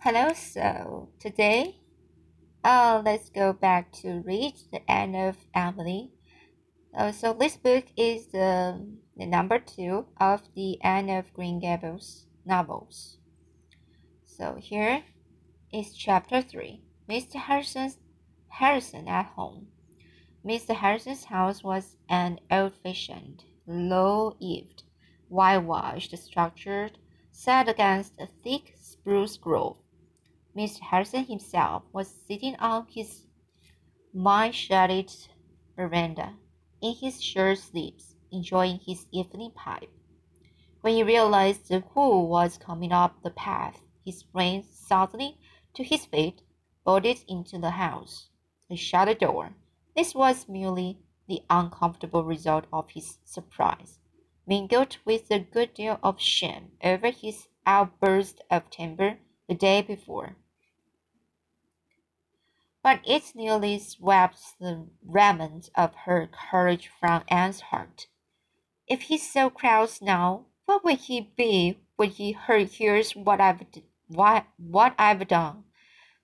Hello, so today, uh, let's go back to read the Anne of Avonlea. Uh, so this book is the, the number two of the Anne of Green Gables novels. So here is chapter three. Mr. Harrison's Harrison at home. Mr. Harrison's house was an old-fashioned, low-eaved, whitewashed structure set against a thick spruce grove. Mr. Harrison himself was sitting on his mine-shaded veranda, in his shirt sleeves, enjoying his evening pipe. When he realized who was coming up the path, he sprang suddenly to his feet, bolted into the house. and shut the door. This was merely the uncomfortable result of his surprise, mingled with a good deal of shame over his outburst of temper the day before but it nearly swept the remnant of her courage from Anne's heart. If he's so cross now, what will he be when he hears what I've what, what I've done?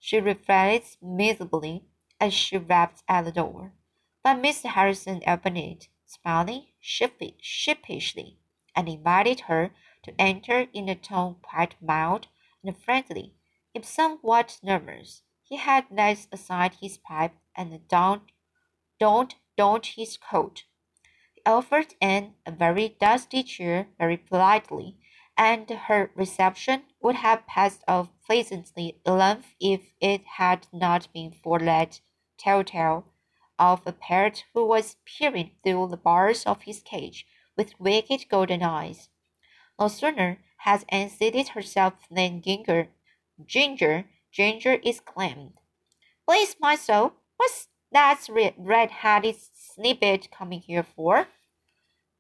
She reflected miserably as she rapped at the door. But Mr. Harrison opened it, smiling sheepishly, and invited her to enter in a tone quite mild and friendly, if somewhat nervous. He had laid aside his pipe and donned, donned, donned his coat. He offered Anne a very dusty chair very politely, and her reception would have passed off pleasantly enough if it had not been for that telltale of a parrot who was peering through the bars of his cage with wicked golden eyes. No sooner had Anne seated herself than Ginger, Ginger Ginger exclaimed. Please, my soul, what's that red-headed snippet coming here for?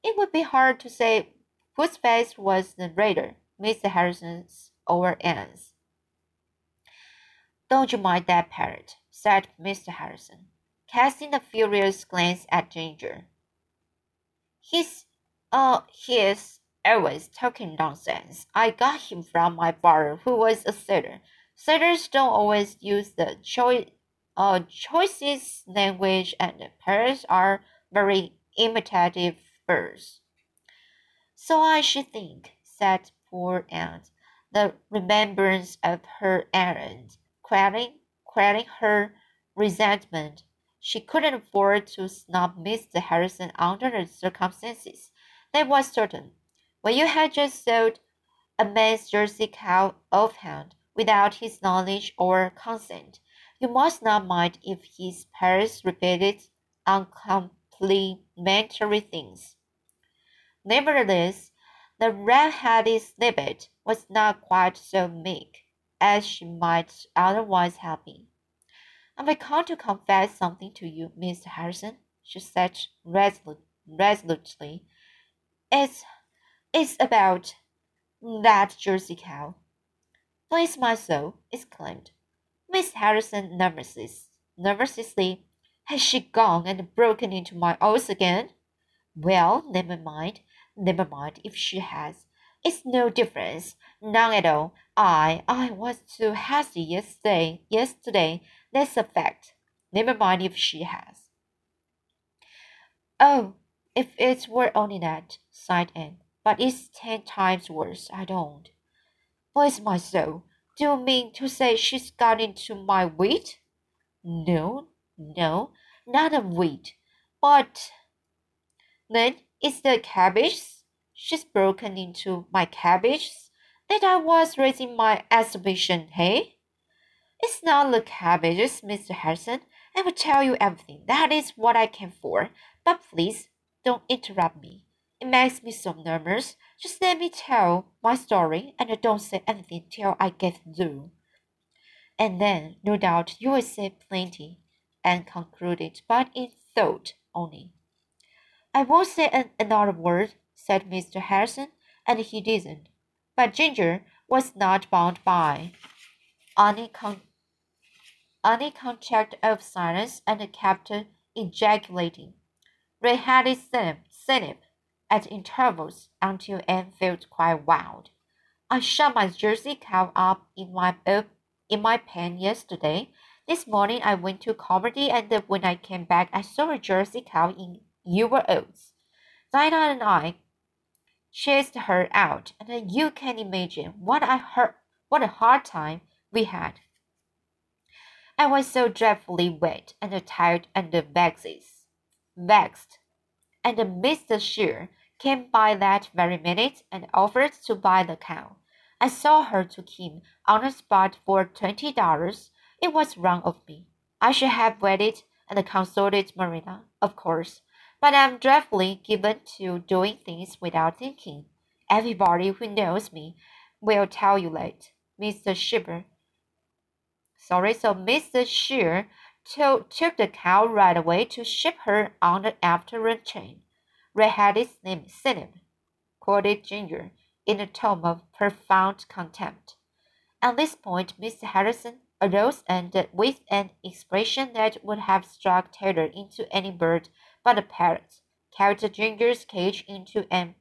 It would be hard to say whose face was the raider, Mr. Harrison's or Anne's. Don't you mind that parrot, said Mr. Harrison, casting a furious glance at Ginger. He's, uh, he's always talking nonsense. I got him from my bar, who was a sailor. Sailors don't always use the choice, uh, choicest language, and parrots are very imitative birds. So I should think, said poor Anne, the remembrance of her errand quelling, quelling her resentment. She couldn't afford to snub Mr. Harrison under the circumstances. That was certain. When you had just sold a man's Jersey cow offhand, without his knowledge or consent. You must not mind if his parents repeated uncomplimentary things. Nevertheless, the red-headed snippet was not quite so meek as she might otherwise have been. I've come to confess something to you, Mr. Harrison, she said resolute, resolutely. It's, it's about that Jersey cow. Bless my soul! exclaimed Miss Harrison nervously. Nervously, has she gone and broken into my oaths again? Well, never mind. Never mind if she has. It's no difference. None at all. I I was too hasty yesterday. Yesterday. That's a fact. Never mind if she has. Oh, if it were only that, sighed Anne. But it's ten times worse. I don't. Bless my soul, do you mean to say she's got into my wheat? No, no, not a wheat. But then it's the cabbages. She's broken into my cabbages that I was raising my exhibition, hey? It's not the cabbages, Mr. Harrison. I will tell you everything. That is what I came for. But please don't interrupt me. It makes me so nervous. Just let me tell my story and don't say anything till I get through. And then, no doubt, you will say plenty, and concluded, but in thought only. I won't say an, another word, said Mr. Harrison, and he didn't. But Ginger was not bound by any, con- any contract of silence and kept ejaculating. Red-headed Snip, at intervals until Anne felt quite wild. I shut my Jersey cow up in my in my pen yesterday. This morning I went to Carmody and when I came back I saw a Jersey cow in your oats. Diana and I chased her out, and you can imagine what I heard, what a hard time we had. I was so dreadfully wet and tired and vexed, vexed, and Mr. Shear came by that very minute and offered to buy the cow. I saw her to him on the spot for twenty dollars. It was wrong of me. I should have waited and consulted Marilla, of course, but I'm dreadfully given to doing things without thinking. Everybody who knows me will tell you that. Mr. Shipper. Sorry, so Mr. Shear took the cow right away to ship her on the afternoon train. Red-headed cynic, quoted Ginger in a tone of profound contempt. At this point, Mr. Harrison arose and, with an expression that would have struck terror into any bird but a parrot, carried Ginger's cage into an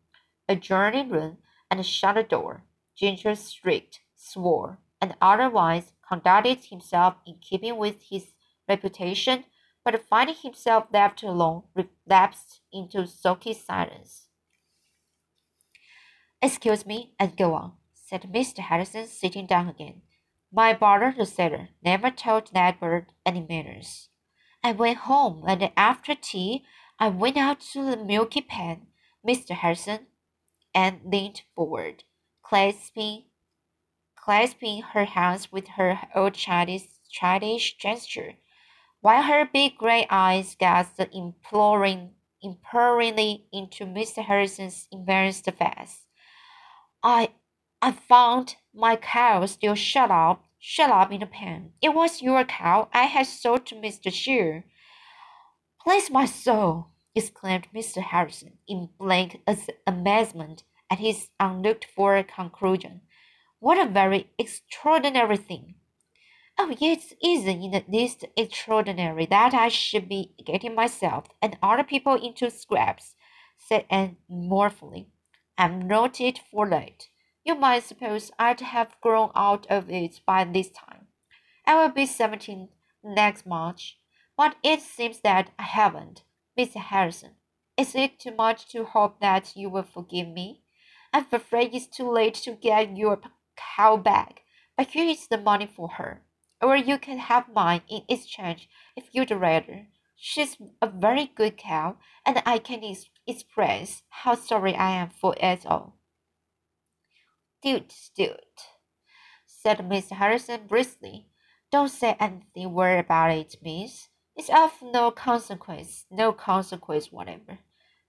adjoining room and shut the door. Ginger shrieked, swore, and otherwise conducted himself in keeping with his reputation but finding himself left alone, relapsed into sulky silence. Excuse me, and go on, said Mr. Harrison, sitting down again. My brother, the sailor, never told that bird any manners. I went home, and after tea, I went out to the milky pen, Mr. Harrison, and leaned forward, clasping, clasping her hands with her old childish, childish gesture while her big gray eyes gazed imploring, imploringly into Mr. Harrison's embarrassed face. I, I found my cow still shut up, shut up in the pen. It was your cow I had sold to Mr. Shear. Bless my soul! exclaimed Mr. Harrison in blank amazement at his unlooked for conclusion. What a very extraordinary thing! Oh, it isn't in the least extraordinary that I should be getting myself and other people into scrapes, said Anne mournfully. I'm not it for late. You might suppose I'd have grown out of it by this time. I will be seventeen next March, but it seems that I haven't. Mr. Harrison, is it too much to hope that you will forgive me? I'm afraid it's too late to get your cow back, but here is the money for her or you can have mine in exchange if you'd rather. She's a very good cow, and I can ex express how sorry I am for it all. Do it, said Miss Harrison briskly. Don't say anything weird about it, miss. It's of no consequence, no consequence whatever.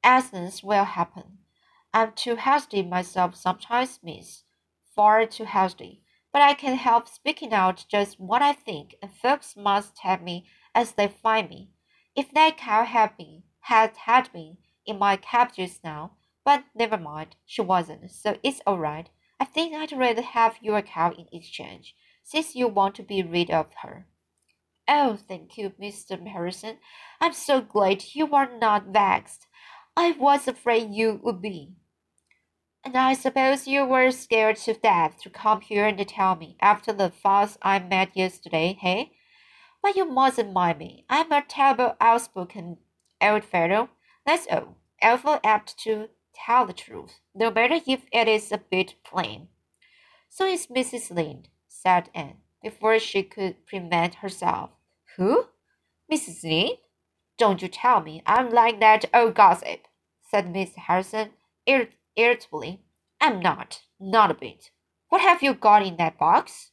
Accidents will happen. I'm too hasty myself sometimes, miss. Far too hasty but I can help speaking out just what I think, and folks must have me as they find me. If that cow had been had had been in my cab just now, but never mind, she wasn't, so it's all right. I think I'd rather have your cow in exchange, since you want to be rid of her. Oh, thank you, Mr. Harrison. I'm so glad you are not vexed. I was afraid you would be. And I suppose you were scared to death to come here and tell me after the fuss I met yesterday, hey? But you mustn't mind me. I'm a terrible outspoken old fellow. That's all. Awful apt to tell the truth, no matter if it is a bit plain. So is Mrs. Lynde, said Anne, before she could prevent herself. Who? Mrs. Lynde? Don't you tell me I'm like that old gossip, said Miss Harrison irritably. I'm not, not a bit. What have you got in that box?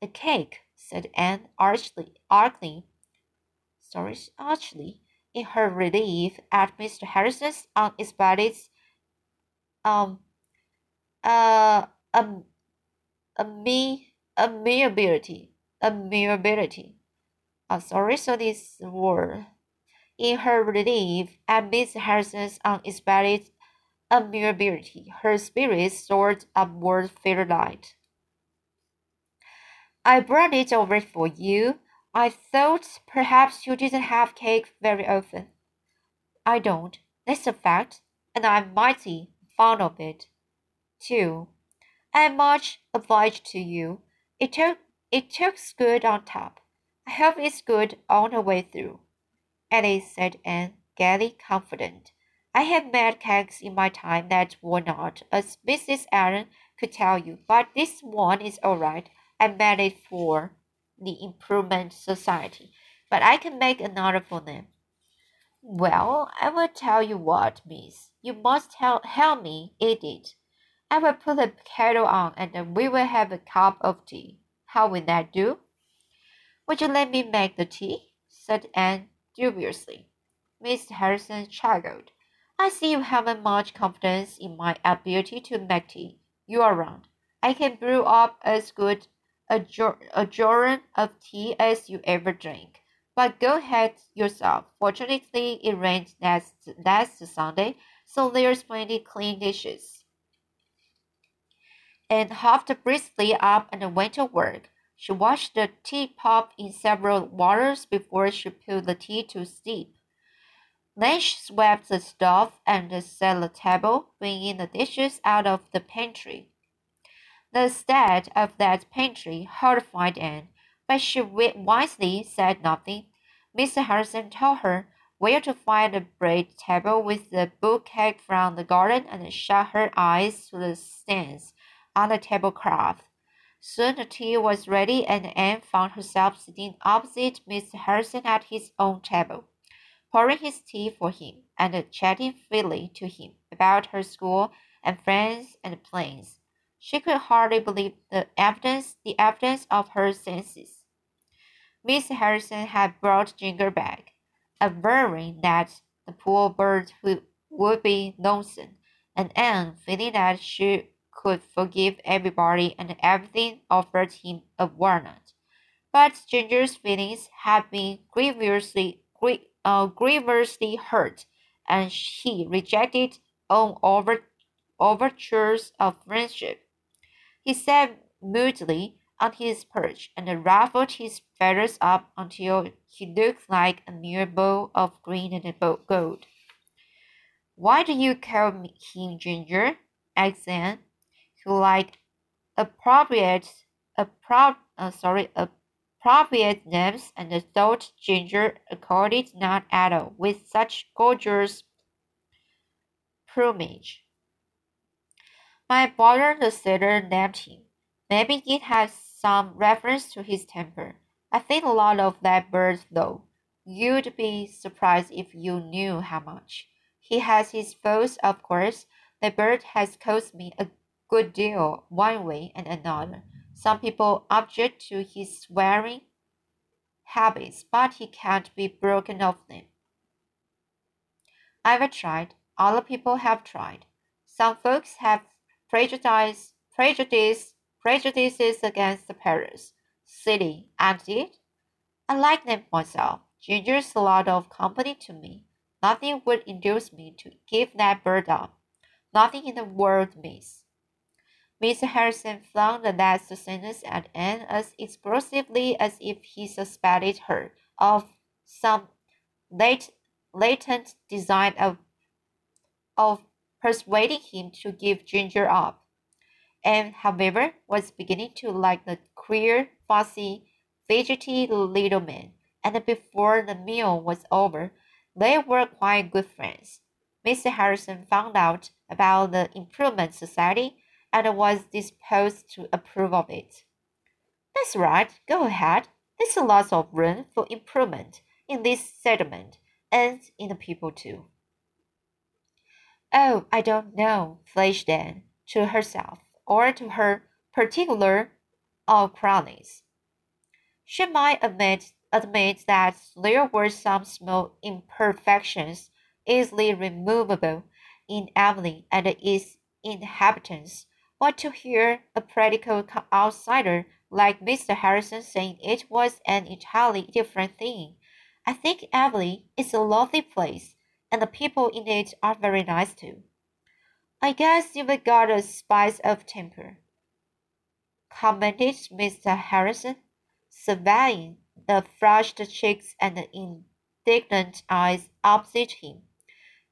The cake, said Anne archly, archly, sorry, archly, in her relief at Mr. Harrison's unexpected, um, uh, um, ame, amiability, amiability. I'm sorry, so this word. In her relief at Miss Harrison's unexpected amiability, her spirits soared upward fairly light. I brought it over for you. I thought perhaps you didn't have cake very often. I don't. That's a fact, and I'm mighty fond of it, too. I'm much obliged to you. It took It took's good on top. I hope it's good all the way through. Alice said Anne, gaily confident. I have made cakes in my time that were not, as Mrs. Allan could tell you, but this one is all right. I made it for the Improvement Society, but I can make another for them. Well, I will tell you what, miss. You must help, help me eat it. I will put the kettle on and we will have a cup of tea. How will that do? Would you let me make the tea? said Anne dubiously. Miss Harrison chuckled. I see you haven't much confidence in my ability to make tea. You are wrong. I can brew up as good a, a jar of tea as you ever drink. But go ahead yourself. Fortunately, it rained last, last Sunday, so there's plenty clean dishes and hopped briskly up and went to work. She washed the teapot in several waters before she put the tea to steep. She swept the stove and set the table, bringing the dishes out of the pantry. The state of that pantry horrified Anne, but she wisely said nothing. Mr. Harrison told her where to find a bread table with the bookcase from the garden and shut her eyes to the stains on the tablecloth. Soon the tea was ready, and Anne found herself sitting opposite Mr. Harrison at his own table, pouring his tea for him and chatting freely to him about her school and friends and plans. She could hardly believe the evidence, the evidence of her senses. Miss Harrison had brought Ginger back, averring that the poor bird would be lonesome, and Anne, feeling that she could forgive everybody and everything, offered him a walnut. But Ginger's feelings had been grievously, uh, grievously hurt, and he rejected all over, overtures of friendship. He sat moodily on his perch and ruffled his feathers up until he looked like a mere ball of green and gold. Why do you call him Ginger? asked Anne who like appropriate appro uh, sorry appropriate names and thought Ginger accorded not at all with such gorgeous plumage. My brother the sailor named him. Maybe it has some reference to his temper. I think a lot of that bird though. You'd be surprised if you knew how much. He has his faults, of course. The bird has cost me a good deal one way and another. Some people object to his swearing habits, but he can't be broken of them. I've tried. Other people have tried. Some folks have prejudice, prejudice, prejudices against the parrots. Silly, aren't it? I like them myself. Ginger's a lot of company to me. Nothing would induce me to give that bird up. Nothing in the world, miss. Mr. Harrison flung the last sentence at Anne as explosively as if he suspected her of some late, latent design of, of persuading him to give Ginger up. Anne, however, was beginning to like the queer, fussy, fidgety little man, and before the meal was over, they were quite good friends. Mr. Harrison found out about the Improvement Society and was disposed to approve of it. That's right, go ahead. There's lots of room for improvement in this settlement and in the people too. Oh, I don't know, flashed Anne to herself or to her particular uh, cronies. She might admit, admit that there were some small imperfections easily removable in Avonlea and its inhabitants but to hear a practical outsider like Mr. Harrison saying it was an entirely different thing. I think Avonlea is a lovely place, and the people in it are very nice too. I guess you've got a spice of temper, commented Mr. Harrison, surveying the flushed cheeks and the indignant eyes opposite him.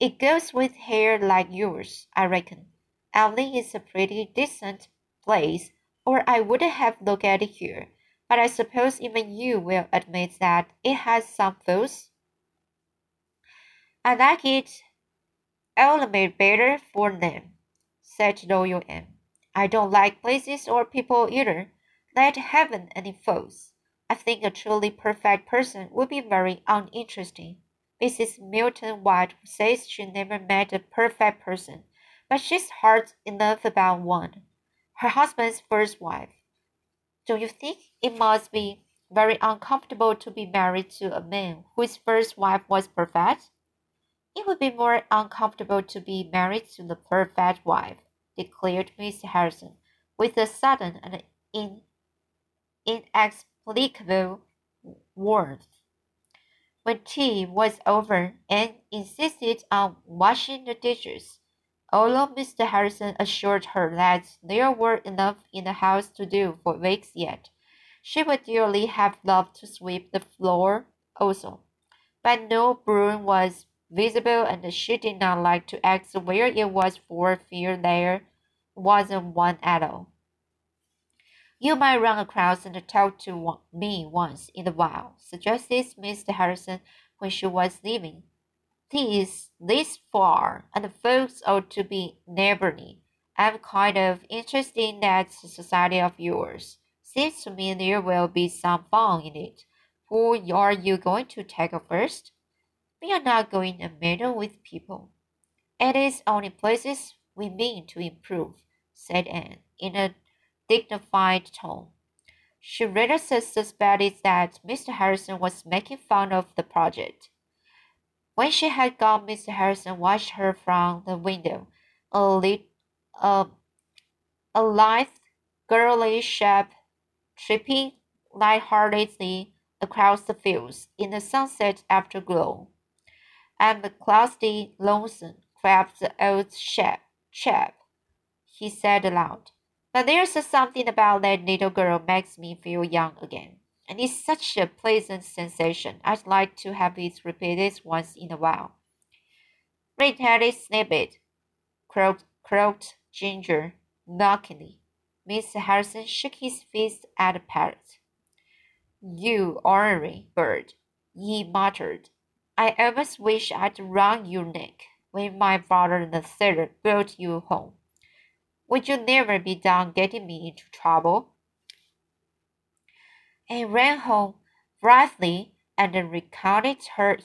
It goes with hair like yours, I reckon. Avonlea is a pretty decent place, or I wouldn't have looked at it here. but I suppose even you will admit that it has some faults. I like it a little bit better for them, said Loyal Anne. I don't like places or people either that haven't any faults. I think a truly perfect person would be very uninteresting. Mrs. Milton White says she never met a perfect person, but she's heard enough about one. Her husband's first wife. Don't you think it must be very uncomfortable to be married to a man whose first wife was perfect? It would be more uncomfortable to be married to the perfect wife, declared Miss Harrison, with a sudden and in, inexplicable warmth. When tea was over and insisted on washing the dishes, although Mr. Harrison assured her that there were enough in the house to do for weeks yet, she would dearly have loved to sweep the floor also. But no broom was visible, and she did not like to ask where it was for fear there wasn't one at all. You might run across and talk to me once in a while, suggested Mr. Harrison when she was leaving. This this far, and the folks ought to be neighborly. I'm kind of interested in that society of yours. Seems to me there will be some fun in it. Who are you going to tackle first? We are not going to meddle with people. It is only places we mean to improve, said Anne in a dignified tone. She rather suspected that Mr. Harrison was making fun of the project. When she had gone, Mr. Harrison watched her from the window, a, lit, a, a lithe, girlish shape tripping lightheartedly across the fields in the sunset afterglow. And the cloudy, lonesome, crept the old chap, chap, he said aloud. But there's something about that little girl makes me feel young again. And it's such a pleasant sensation. I'd like to have it repeated once in a while. Red headed snippet, croaked, croaked Ginger mockingly. Mr. Harrison shook his fist at the parrot. You ornery bird, he muttered. I almost wish I'd wrung your neck when my father the third brought you home. Would you never be done getting me into trouble? And ran home brightly and recounted her,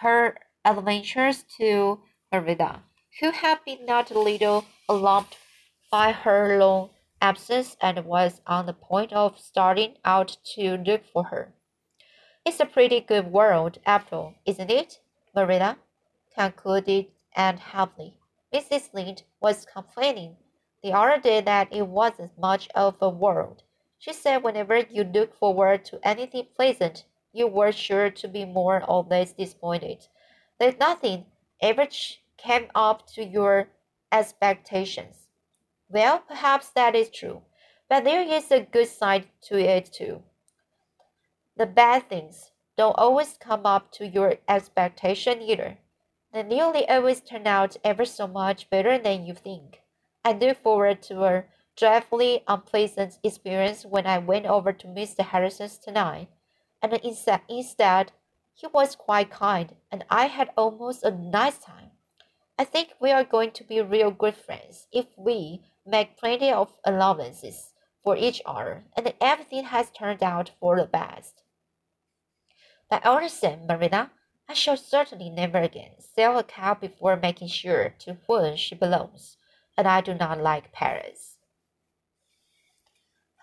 her, adventures to Marilla, who had been not a little alarmed by her long absence and was on the point of starting out to look for her. It's a pretty good world, after all, isn't it, Marilla? concluded Anne happily. Mrs. Lynde was complaining the other day that it wasn't much of a world. She said whenever you looked forward to anything pleasant, you were sure to be more or less disappointed. That nothing ever came up to your expectations. Well, perhaps that is true, but there is a good side to it too. The bad things don't always come up to your expectation either. They nearly always turn out ever so much better than you think. I look forward to a dreadfully unpleasant experience when I went over to Mr. Harrison's tonight, and instead, he was quite kind, and I had almost a nice time. I think we are going to be real good friends if we make plenty of allowances for each other, and everything has turned out for the best. By all same, Marilla, I shall certainly never again sell a cow before making sure to whom she belongs and I do not like Paris.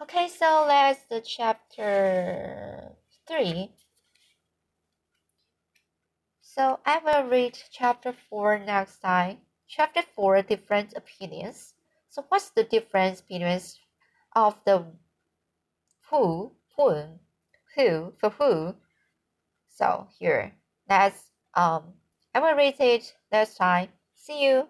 Okay, so let's the chapter 3. So I will read chapter 4 next time. Chapter 4 different opinions. So what's the difference opinions of the who, whom, who, for who? So here, let's um I will read it next time. See you.